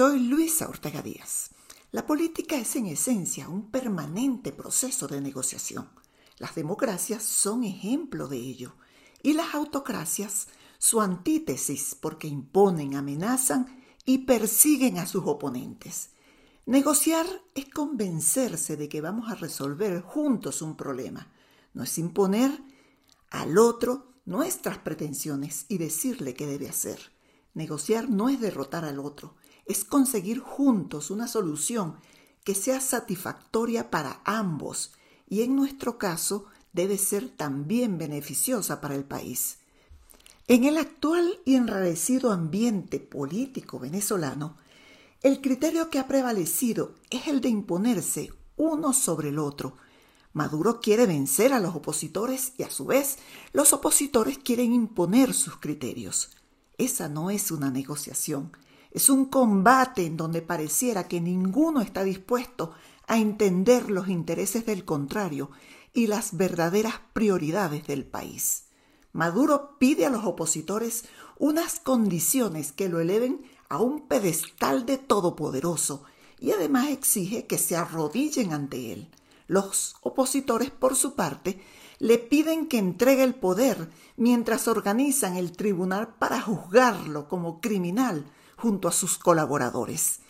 Soy Luisa Ortega Díaz. La política es en esencia un permanente proceso de negociación. Las democracias son ejemplo de ello y las autocracias su antítesis porque imponen, amenazan y persiguen a sus oponentes. Negociar es convencerse de que vamos a resolver juntos un problema, no es imponer al otro nuestras pretensiones y decirle qué debe hacer. Negociar no es derrotar al otro, es conseguir juntos una solución que sea satisfactoria para ambos y en nuestro caso debe ser también beneficiosa para el país. En el actual y enrarecido ambiente político venezolano, el criterio que ha prevalecido es el de imponerse uno sobre el otro. Maduro quiere vencer a los opositores y a su vez los opositores quieren imponer sus criterios. Esa no es una negociación, es un combate en donde pareciera que ninguno está dispuesto a entender los intereses del contrario y las verdaderas prioridades del país. Maduro pide a los opositores unas condiciones que lo eleven a un pedestal de todopoderoso y además exige que se arrodillen ante él. Los opositores, por su parte, le piden que entregue el poder mientras organizan el tribunal para juzgarlo como criminal junto a sus colaboradores.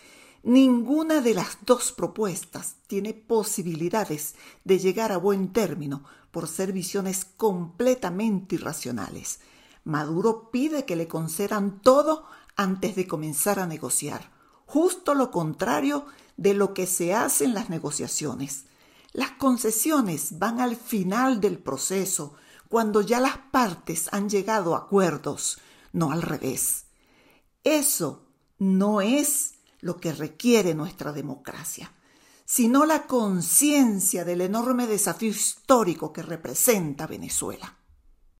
Ninguna de las dos propuestas tiene posibilidades de llegar a buen término por ser visiones completamente irracionales. Maduro pide que le concedan todo antes de comenzar a negociar, justo lo contrario de lo que se hace en las negociaciones. Las concesiones van al final del proceso, cuando ya las partes han llegado a acuerdos, no al revés. Eso no es lo que requiere nuestra democracia, sino la conciencia del enorme desafío histórico que representa Venezuela.